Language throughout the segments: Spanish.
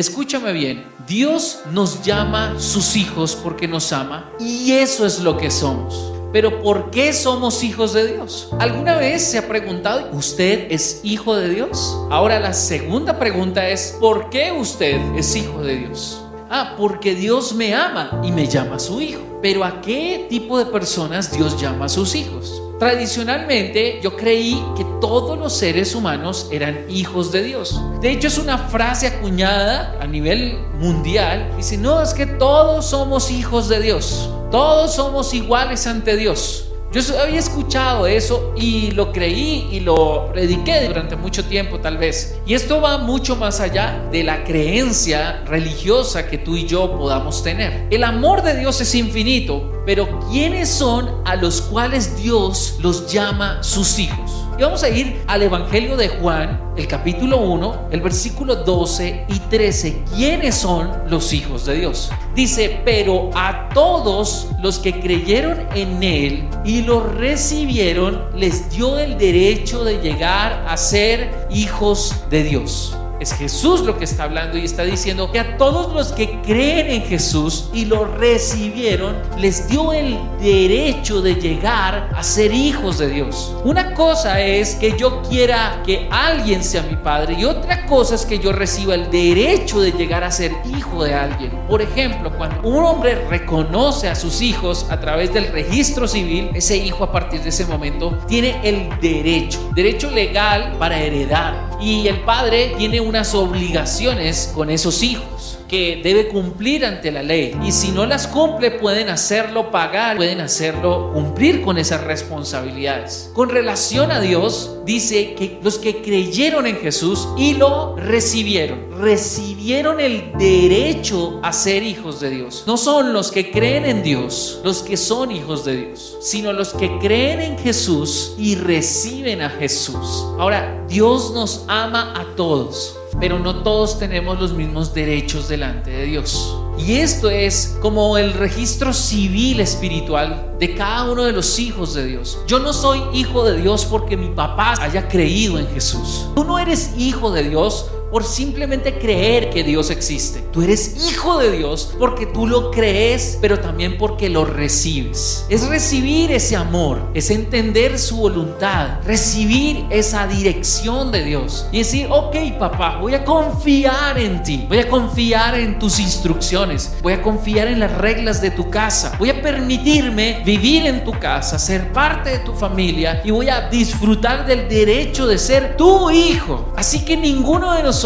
Escúchame bien, Dios nos llama sus hijos porque nos ama y eso es lo que somos. Pero ¿por qué somos hijos de Dios? ¿Alguna vez se ha preguntado, ¿usted es hijo de Dios? Ahora la segunda pregunta es, ¿por qué usted es hijo de Dios? Ah, porque Dios me ama y me llama su hijo. Pero ¿a qué tipo de personas Dios llama a sus hijos? Tradicionalmente yo creí que todos los seres humanos eran hijos de Dios. De hecho es una frase acuñada a nivel mundial. Dice, no, es que todos somos hijos de Dios. Todos somos iguales ante Dios. Yo había escuchado eso y lo creí y lo prediqué durante mucho tiempo tal vez. Y esto va mucho más allá de la creencia religiosa que tú y yo podamos tener. El amor de Dios es infinito, pero ¿quiénes son a los cuales Dios los llama sus hijos? Y vamos a ir al Evangelio de Juan, el capítulo 1, el versículo 12 y 13. ¿Quiénes son los hijos de Dios? Dice, pero a todos los que creyeron en Él y lo recibieron, les dio el derecho de llegar a ser hijos de Dios. Es Jesús lo que está hablando y está diciendo que a todos los que creen en Jesús y lo recibieron, les dio el derecho de llegar a ser hijos de Dios. Una cosa es que yo quiera que alguien sea mi padre y otra cosa es que yo reciba el derecho de llegar a ser hijo de alguien. Por ejemplo, cuando un hombre reconoce a sus hijos a través del registro civil, ese hijo a partir de ese momento tiene el derecho, derecho legal para heredar. Y el padre tiene unas obligaciones con esos hijos que debe cumplir ante la ley. Y si no las cumple, pueden hacerlo pagar, pueden hacerlo cumplir con esas responsabilidades. Con relación a Dios, dice que los que creyeron en Jesús y lo recibieron, recibieron el derecho a ser hijos de Dios. No son los que creen en Dios los que son hijos de Dios, sino los que creen en Jesús y reciben a Jesús. Ahora, Dios nos ama a todos pero no todos tenemos los mismos derechos delante de Dios. Y esto es como el registro civil espiritual de cada uno de los hijos de Dios. Yo no soy hijo de Dios porque mi papá haya creído en Jesús. Tú no eres hijo de Dios por simplemente creer que Dios existe. Tú eres hijo de Dios porque tú lo crees, pero también porque lo recibes. Es recibir ese amor, es entender su voluntad, recibir esa dirección de Dios y decir, ok papá, voy a confiar en ti, voy a confiar en tus instrucciones, voy a confiar en las reglas de tu casa, voy a permitirme vivir en tu casa, ser parte de tu familia y voy a disfrutar del derecho de ser tu hijo. Así que ninguno de nosotros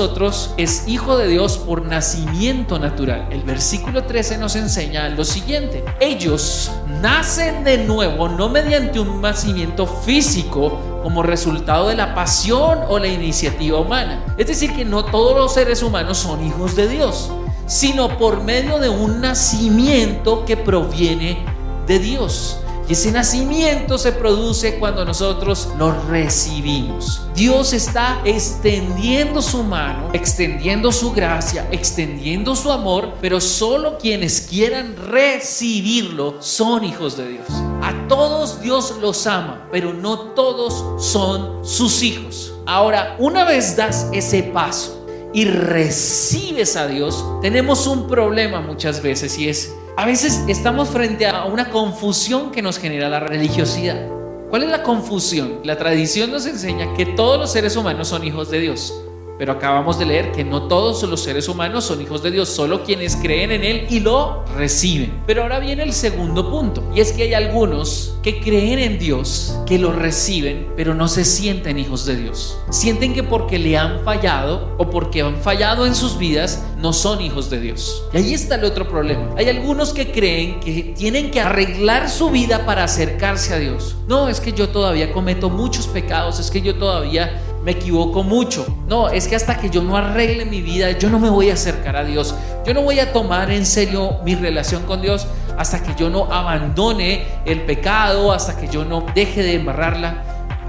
es hijo de Dios por nacimiento natural. El versículo 13 nos enseña lo siguiente. Ellos nacen de nuevo no mediante un nacimiento físico como resultado de la pasión o la iniciativa humana. Es decir, que no todos los seres humanos son hijos de Dios, sino por medio de un nacimiento que proviene de Dios. Y ese nacimiento se produce cuando nosotros nos recibimos. Dios está extendiendo su mano, extendiendo su gracia, extendiendo su amor, pero solo quienes quieran recibirlo son hijos de Dios. A todos Dios los ama, pero no todos son sus hijos. Ahora, una vez das ese paso y recibes a Dios, tenemos un problema muchas veces y es a veces estamos frente a una confusión que nos genera la religiosidad. ¿Cuál es la confusión? La tradición nos enseña que todos los seres humanos son hijos de Dios. Pero acabamos de leer que no todos los seres humanos son hijos de Dios, solo quienes creen en Él y lo reciben. Pero ahora viene el segundo punto, y es que hay algunos que creen en Dios, que lo reciben, pero no se sienten hijos de Dios. Sienten que porque le han fallado o porque han fallado en sus vidas, no son hijos de Dios. Y ahí está el otro problema. Hay algunos que creen que tienen que arreglar su vida para acercarse a Dios. No, es que yo todavía cometo muchos pecados, es que yo todavía me equivoco mucho. No, es que hasta que yo no arregle mi vida, yo no me voy a acercar a Dios. Yo no voy a tomar en serio mi relación con Dios hasta que yo no abandone el pecado, hasta que yo no deje de embarrarla.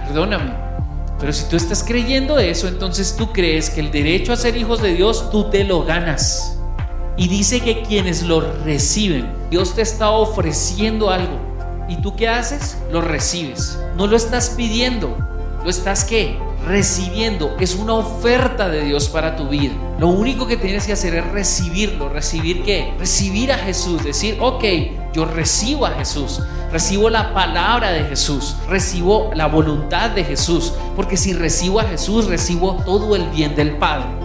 Perdóname. Pero si tú estás creyendo eso, entonces tú crees que el derecho a ser hijos de Dios tú te lo ganas. Y dice que quienes lo reciben, Dios te está ofreciendo algo. ¿Y tú qué haces? Lo recibes. No lo estás pidiendo. ¿Lo estás qué? Recibiendo. Es una oferta de Dios para tu vida. Lo único que tienes que hacer es recibirlo. ¿Recibir qué? Recibir a Jesús. Decir, ok, yo recibo a Jesús. Recibo la palabra de Jesús. Recibo la voluntad de Jesús. Porque si recibo a Jesús, recibo todo el bien del Padre.